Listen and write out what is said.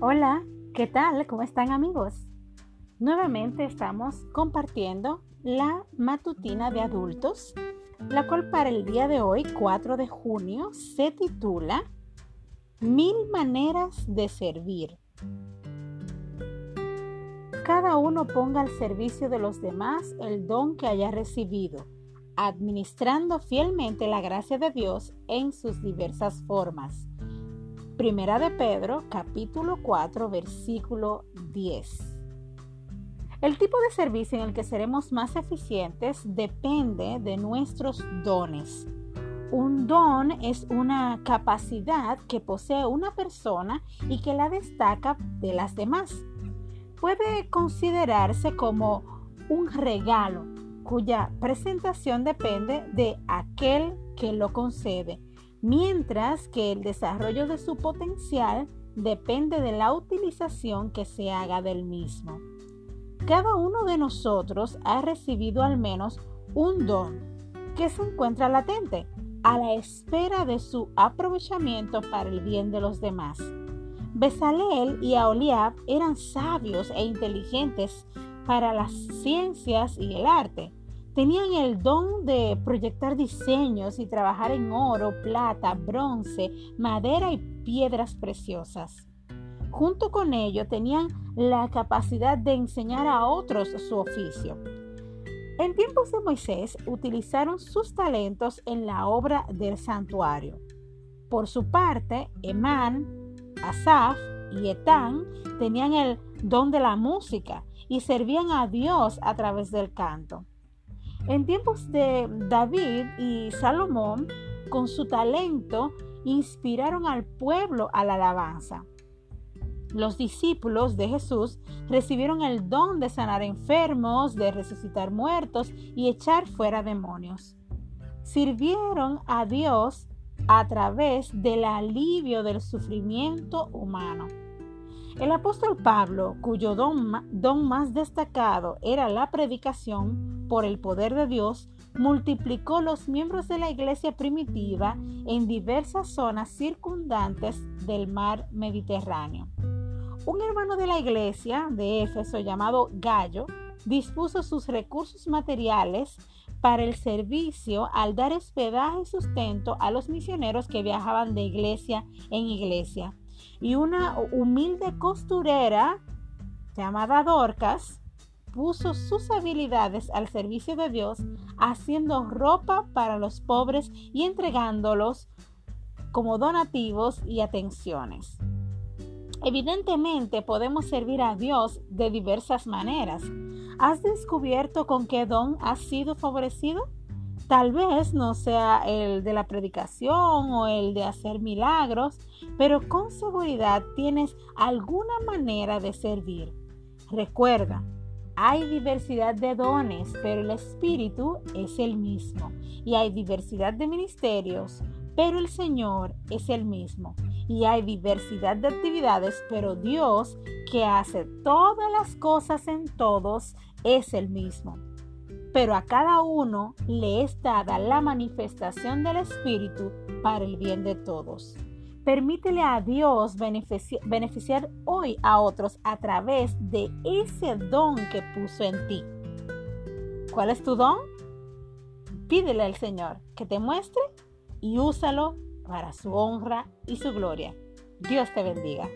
Hola, ¿qué tal? ¿Cómo están amigos? Nuevamente estamos compartiendo la matutina de adultos, la cual para el día de hoy, 4 de junio, se titula Mil maneras de servir. Cada uno ponga al servicio de los demás el don que haya recibido, administrando fielmente la gracia de Dios en sus diversas formas Primera de Pedro, capítulo 4, versículo 10. El tipo de servicio en el que seremos más eficientes depende de nuestros dones. Un don es una capacidad que posee una persona y que la destaca de las demás. Puede considerarse como un regalo cuya presentación depende de aquel que lo concede mientras que el desarrollo de su potencial depende de la utilización que se haga del mismo. Cada uno de nosotros ha recibido al menos un don que se encuentra latente a la espera de su aprovechamiento para el bien de los demás. Besaleel y Aholiab eran sabios e inteligentes para las ciencias y el arte, Tenían el don de proyectar diseños y trabajar en oro, plata, bronce, madera y piedras preciosas. Junto con ello tenían la capacidad de enseñar a otros su oficio. En tiempos de Moisés utilizaron sus talentos en la obra del santuario. Por su parte, Emán, Asaf y Etán tenían el don de la música y servían a Dios a través del canto. En tiempos de David y Salomón, con su talento, inspiraron al pueblo a la alabanza. Los discípulos de Jesús recibieron el don de sanar enfermos, de resucitar muertos y echar fuera demonios. Sirvieron a Dios a través del alivio del sufrimiento humano. El apóstol Pablo, cuyo don, más destacado era la predicación, por el poder de Dios, multiplicó los miembros de la iglesia primitiva en diversas zonas circundantes del mar Mediterráneo. Un hermano de la iglesia de Éfeso llamado Gallo dispuso sus recursos materiales para el servicio al dar hospedaje y sustento a los misioneros que viajaban de iglesia en iglesia. Y una humilde costurera llamada Dorcas puso sus habilidades al servicio de Dios, haciendo ropa para los pobres y entregándolos como donativos y atenciones. Evidentemente podemos servir a Dios de diversas maneras. ¿Has descubierto con qué don has sido favorecido? Tal vez no sea el de la predicación o el de hacer milagros, pero con seguridad tienes alguna manera de servir. Recuerda, hay diversidad de dones, pero el Espíritu es el mismo. Y hay diversidad de ministerios, pero el Señor es el mismo. Y hay diversidad de actividades, pero Dios, que hace todas las cosas en todos, es el mismo. Pero a cada uno le es dada la manifestación del Espíritu para el bien de todos. Permítele a Dios beneficiar hoy a otros a través de ese don que puso en ti. ¿Cuál es tu don? Pídele al Señor que te muestre y úsalo para su honra y su gloria. Dios te bendiga.